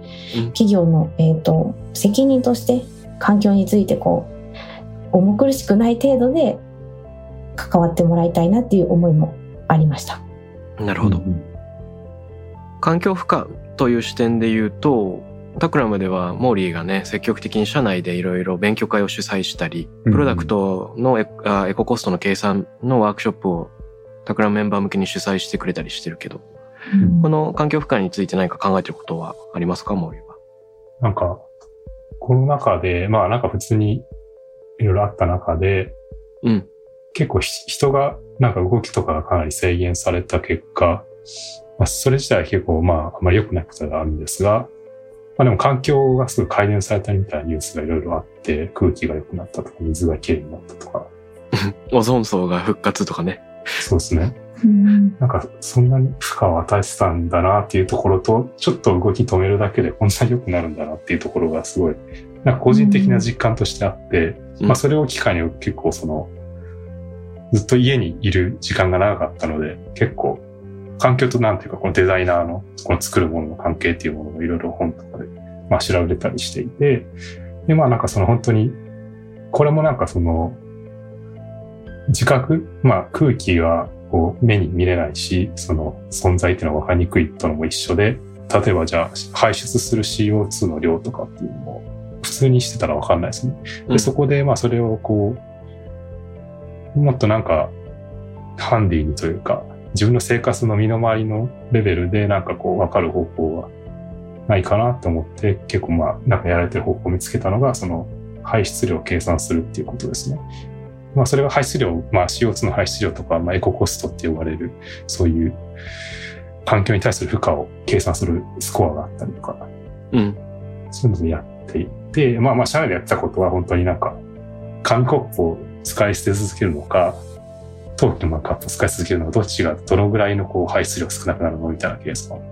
企業の、えっと、責任として環境についてこう、重苦しくない程度で関わってもらいたいなっていう思いもありました。なるほど。環境負荷という視点で言うと、タクラムではモーリーがね、積極的に社内でいろいろ勉強会を主催したり、うんプロダクトのエココストの計算のワークショップをタクラムメンバー向けに主催してくれたりしてるけど、この環境負荷について何か考えてることはありますか、モーリーは？なんか、コロナ禍で、まあなんか普通にいろいろあった中で、うん。結構ひ人が、なんか動きとかがかなり制限された結果、まあそれ自体は結構まああまり良くないことがあるんですが、まあでも環境がすごい改善されたみたいなニュースがいろいろあって、空気が良くなったとか、水がきれいになったとか、オゾン層が復活とかね。そうですね。うん。なんかそんなに負荷を与えてたんだなっていうところと、ちょっと動き止めるだけでこんなに良くなるんだなっていうところがすごい、なんか個人的な実感としてあって、うん。まあそれを機会に結構その、ずっと家にいる時間が長かったので、結構環境となんていうか、このデザイナーの、この作るものの関係っていうものもいろいろ本とかで、まあ調べたりしていて、で、まあなんかその本当に、これもなんかその、自覚、まあ空気がこう目に見れないし、その存在っていうのは分かりにくいとのも一緒で、例えばじゃあ排出する CO2 の量とかっていうのも普通にしてたら分かんないですね。で、うんそこでまあそれをこう、もっとなんかハンディにというか、自分の生活の身の回りのレベルでなんかこう分かる方法はないかなと思って結構まあなんかやられてる方法を見つけたのがその排出量を計算するっていうことですね。まあそれが排出量、まあ CO2 の排出量とか、まあエココストって呼ばれるそういう環境に対する負荷を計算するスコアがあったりとか、うん。そういうのでやっていて、まあまあ社内でやってたことは本当になんか紙コップを使い捨て続けるのか、陶器のマグカップを使い続けるのか、どっちがどのぐらいのこう排出量少なくなるのみたいなケースを、ま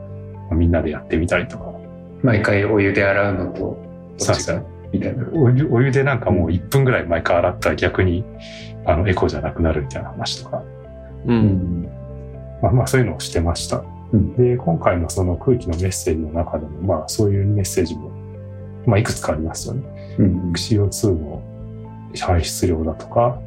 あみんなでやってみたりとか、毎回お湯で洗うのと、どっちがみたいな。お湯お湯でなんかもう1分ぐらい毎回洗ったら逆にあのエコじゃなくなるみたいな話とか、う。うんん。まあまあそういうのをしてました。うんで、今回のその空気のメッセージの中でも、まあそういうメッセージも、まあいくつかありますよね。うん。CO2 の排出量だとか、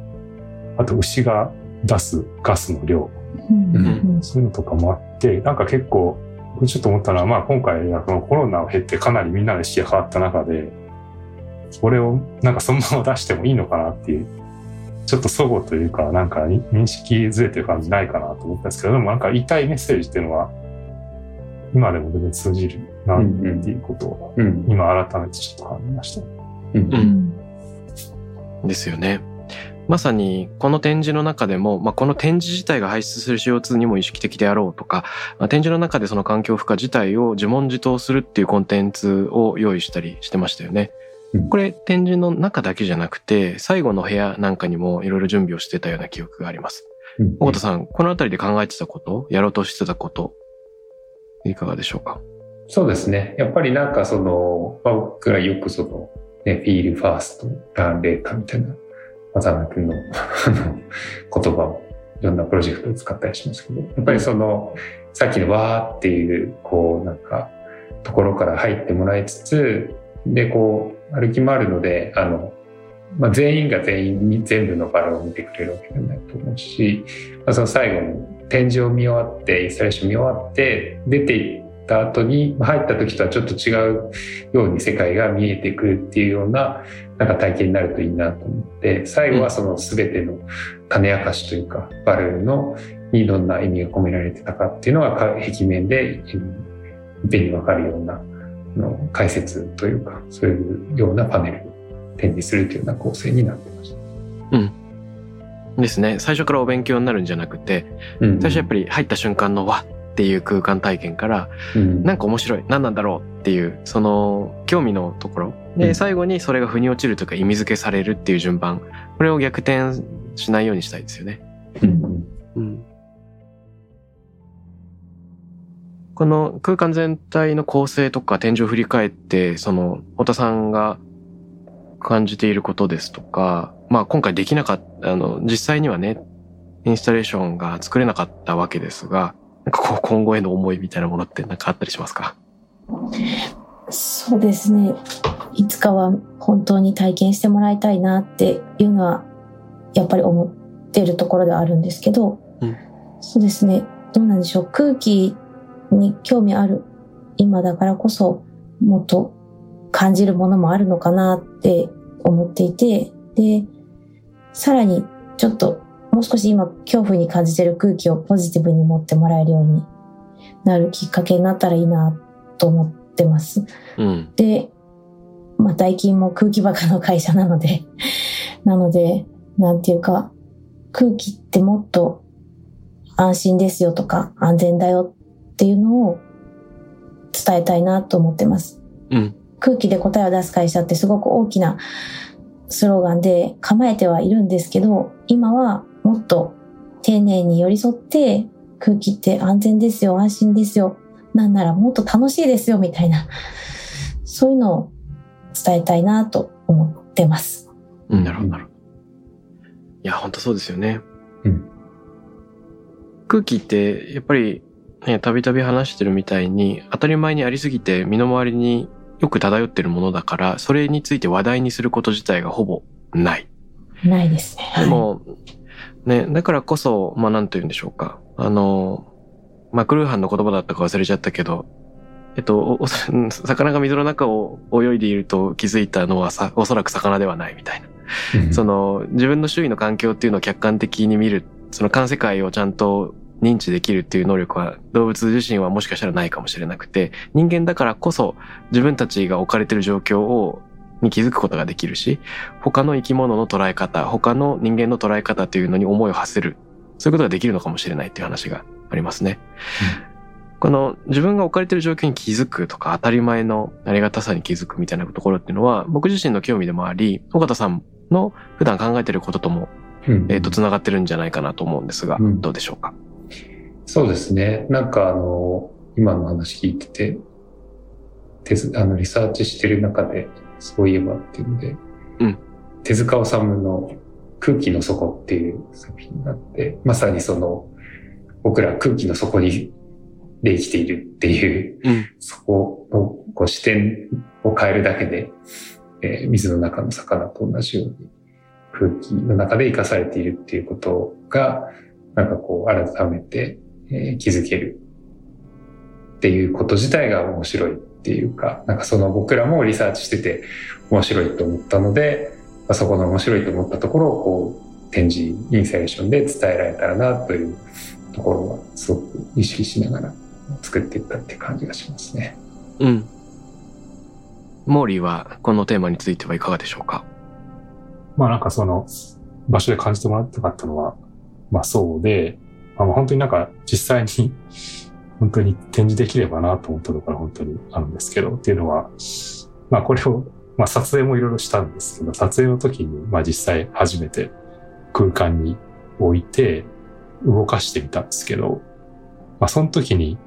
あと牛が出すガスの量、うんうんそういうのとかもあって、なんか結構、僕ちょっと思ったのは、まあ今回はこのコロナを経てかなりみんなの意識が変わった中で、これをなんかそのまま出してもいいのかなっていう、ちょっと齟齬というか、なんかに認識ずれてる感じないかなと思ったんですけど、でもなんか言いたいメッセージっていうのは、今でも全然通じるなっていうことを、うん。今改めてちょっと感じました。うん。うんですよね。まさにこの展示の中でも、まあ、この展示自体が排出する CO2 にも意識的であろうとか、まあ、展示の中でその環境負荷自体を自問自答するっていうコンテンツを用意したりしてましたよね。うんこれ展示の中だけじゃなくて、最後の部屋なんかにもいろいろ準備をしてたような記憶があります。うん尾形さん、このあたりで考えてたこと、やろうとしてたこと、いかがでしょうか？そうですね。やっぱりなんかその、まあ僕らよくその、ね、フィールファースト、ランレータみたいな、渡辺君の 言葉をいろんなプロジェクトで使ったりしますけど、やっぱりその、さっきのわーっていう、こうなんか、ところから入ってもらいつつ、で、こう、歩き回るので、あの、まあ、全員が全員に全部のバラを見てくれるわけではないと思うし、まあ、その最後に展示を見終わって、インスタレーション見終わって、出ていった後に、まあ入った時とはちょっと違うように世界が見えてくるっていうような、なんか体験になるといいなと思って、最後はその全ての種明かしというか、バルーンのにどんな意味が込められてたかっていうのが壁面で、うんいっぺんにわかるような、の解説というか、そういうようなパネルを展示するというような構成になってました。ですね。最初からお勉強になるんじゃなくて、うん。最初やっぱり入った瞬間のわっていう空間体験から、うん。なんか面白い何なんだろうっていうその興味のところ。で、うん。最後にそれが腑に落ちるというか意味付けされるっていう順番。これを逆転しないようにしたいですよね。うん。うん、この空間全体の構成とか展示を振り返ってその太田さんが感じていることですとか、まあ今回できなかった、あの、実際にはね、インスタレーションが作れなかったわけですが、なんかこう今後への思いみたいなものってなんかあったりしますか？そうですね。いつかは本当に体験してもらいたいなっていうのは、やっぱり思ってるところではあるんですけど、うんそうですね。どうなんでしょう。空気に興味ある今だからこそ、もっと感じるものもあるのかなって思っていて、で、さらにちょっともう少し今恐怖に感じてる空気をポジティブに持ってもらえるようになるきっかけになったらいいなと思ってます。うん。で、まあ、大金も空気バカの会社なので、なので、なんていうか、空気ってもっと安心ですよとか安全だよっていうのを伝えたいなと思ってます。うん。空気で答えを出す会社ってすごく大きなスローガンで構えてはいるんですけど、今はもっと丁寧に寄り添って空気って安全ですよ、安心ですよ、なんならもっと楽しいですよみたいな、そういうのを伝えたいなと思ってます。うん、なるほど、なるほど。いや、本当そうですよね。うん空気って、やっぱり、ね、たびたび話してるみたいに、当たり前にありすぎて身の回りによく漂ってるものだから、それについて話題にすること自体がほぼない。ないですね。はいでも、ね、だからこそ、まあなんと言うんでしょうか。あの、まあクルーハンの言葉だったか忘れちゃったけど、えっと、魚が水の中を泳いでいると気づいたのはさ、おそらく魚ではないみたいな。その自分の周囲の環境っていうのを客観的に見る、その環世界をちゃんと認知できるっていう能力は動物自身はもしかしたらないかもしれなくて、人間だからこそ自分たちが置かれてる状況をに気づくことができるし、他の生き物の捉え方、他の人間の捉え方というのに思いを馳せる、そういうことができるのかもしれないっていう話がありますね。この自分が置かれてる状況に気づくとか当たり前のありがたさに気づくみたいなところっていうのは僕自身の興味でもあり、尾形さんの普段考えてることとも、うんえっ、と、繋がってるんじゃないかなと思うんですが、うんどうでしょうか？そうですね。なんかあの、今の話聞いてて、手ずあのリサーチしてる中で、そういえばっていうので、うん手塚治虫の空気の底っていう作品があって、まさにその、僕ら空気の底に で生きているっていう、うん。そこのこう視点を変えるだけで、えー水の中の魚と同じように空気の中で生かされているっていうことが、なんかこう改めて、えー気づけるっていうこと自体が面白いっていうか、なんかその僕らもリサーチしてて面白いと思ったので、まあそこの面白いと思ったところをこう展示インスタレーションで伝えられたらなというところはすごく意識しながら作っていったって感じがしますね。うん。モーリーはこのテーマについてはいかがでしょうか？まあなんかその場所で感じてもらいたかったのは、まあそうで、まあ、本当になんか実際に 本当に展示できればなと思ったところ本当にあるんですけど、っていうのは、まあこれを、まあ撮影もいろいろしたんですけど、撮影の時に、まあ実際初めて空間に置いて動かしてみたんですけど、まあその時に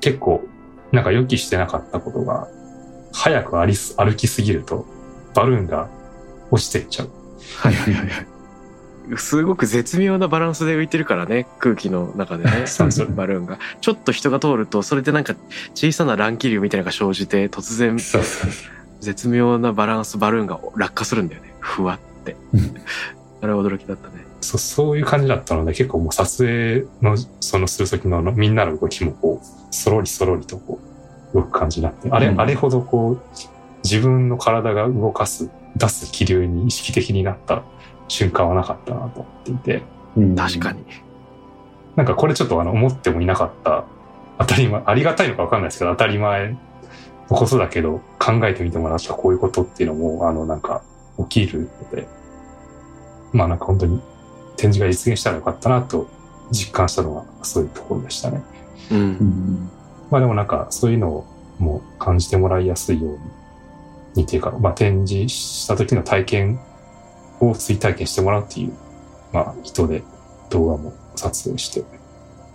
結構なんか予期してなかったことが、早く歩きすぎるとバルーンが落ちていっちゃう。はいはいはいはい。すごく絶妙なバランスで浮いてるからね、空気の中でね、バルーンが。ちょっと人が通ると、それでなんか小さな乱気流みたいなのが生じて、突然絶妙なバランスバルーンが落下するんだよね。ふわってうん。あれは驚きだったね。そそういう感じだったので、結構もう撮影の、そのする時のみんなの動きもこう、そろりそろりとこう、動く感じになって、あれ、うんあれほどこう、自分の体が動かす、出す気流に意識的になった瞬間はなかったなと思っていて、う。うん確かに。なんかこれちょっとあの、思ってもいなかった、当たり前、ありがたいのかわかんないですけど、当たり前のことだけど、考えてみてもらったこういうことっていうのも、あの、なんか、起きるので、まあなんか本当に展示が実現したらよかったなと実感したのがそういうところでしたね。う。うんんまあでもなんかそういうのをもう感じてもらいやすいように、にっていうか、まあ展示した時の体験を追体験してもらうっていう、まあ意図で動画も撮影して、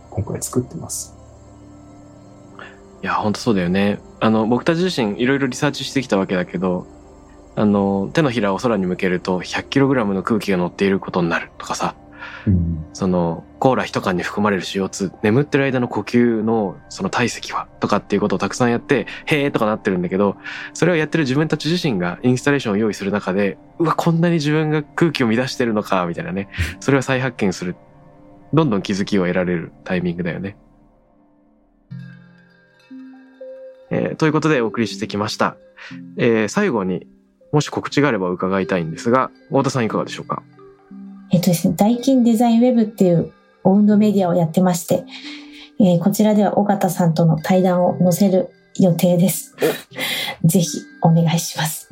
今回作ってます。いや、本当そうだよね。あの、僕たち自身いろいろリサーチしてきたわけだけど、あの、手のひらを空に向けると 100kg の空気が乗っていることになるとかさ、うんその、コーラ一缶に含まれる CO2、眠ってる間の呼吸のその体積はとかっていうことをたくさんやって、へーとかなってるんだけど、それをやってる自分たち自身がインスタレーションを用意する中で、うわ、こんなに自分が空気を乱してるのか、みたいなね。それを再発見する。どんどん気づきを得られるタイミングだよね。えーということでお送りしてきました。えー最後にもし告知があれば伺いたいんですが、太田さんいかがでしょうか？えっとですね、ダイキンデザインウェブっていうオウンドメディアをやってまして、えーこちらでは尾形さんとの対談を載せる予定です。ぜひお願いします。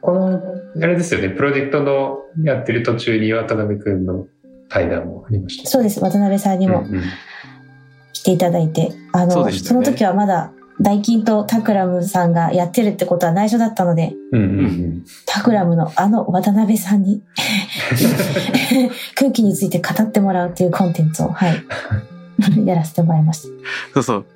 この、あれですよね、プロジェクトのやってる途中に渡辺くんの対談もありました。そうです。渡辺さんにもうんうん来ていただいて、あの、そそうでしたよねの時はまだダイキンとタクラムさんがやってるってことは内緒だったので、うんうんタクラムのあの渡辺さんに 空気について語ってもらうっていうコンテンツを、はい、やらせてもらいました。そうそう。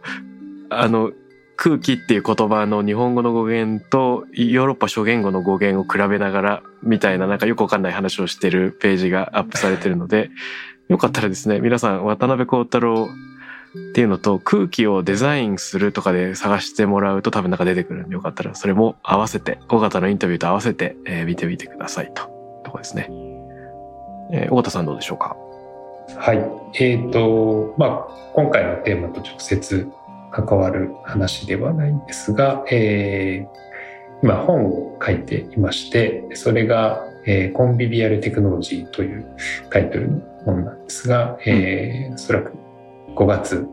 あの、空気っていう言葉の日本語の語源とヨーロッパ諸言語の語源を比べながらみたいななんかよくわかんない話をしてるページがアップされてるので、よかったらですね、皆さん渡辺幸太郎っていうのと空気をデザインするとかで探してもらうと多分なんか出てくるんでよかったらそれも合わせて尾形のインタビューと合わせて、えー見てみてくださいととこですね。えー、尾形さんどうでしょうか？はい。えっ、と、まあ、今回のテーマと直接関わる話ではないんですが、えー今本を書いていまして、それが、えーコンビビアルテクノロジーというタイトルの本なんですが、えーおそらく5月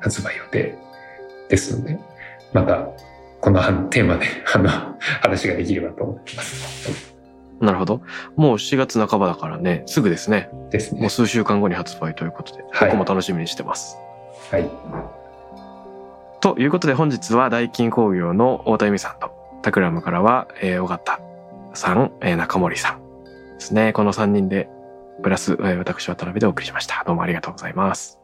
発売予定ですので、またこのテーマで あの話ができればと思います。なるほど。もう7月半ばだからね、すぐですね。ですねもう。数週間後に発売ということで、はい僕も楽しみにしてます。はい。ということで本日は大金工業の太田由美さんと、タクラムからは、えー、尾形さん、えー中森さんですね。この3人で、プラス、えー私渡辺でお送りしました。どうもありがとうございます。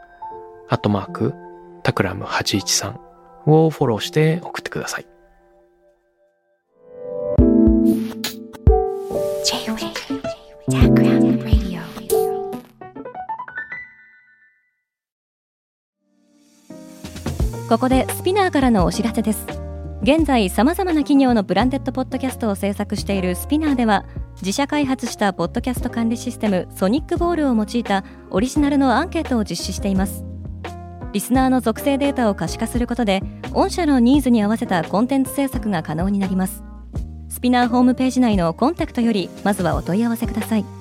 アットマーク、タクラム813をフォローして送ってください。ここで SPINEARからのお知らせです。現在さまざまな企業のブランデッドポッドキャストを制作している SPINEARでは自社開発したポッドキャスト管理システム Sonicbowl を用いたオリジナルのアンケートを実施しています。リスナーの属性データを可視化することで御社のニーズに合わせたコンテンツ制作が可能になります。 SPINEARホームページ内のコンタクトよりまずはお問い合わせください。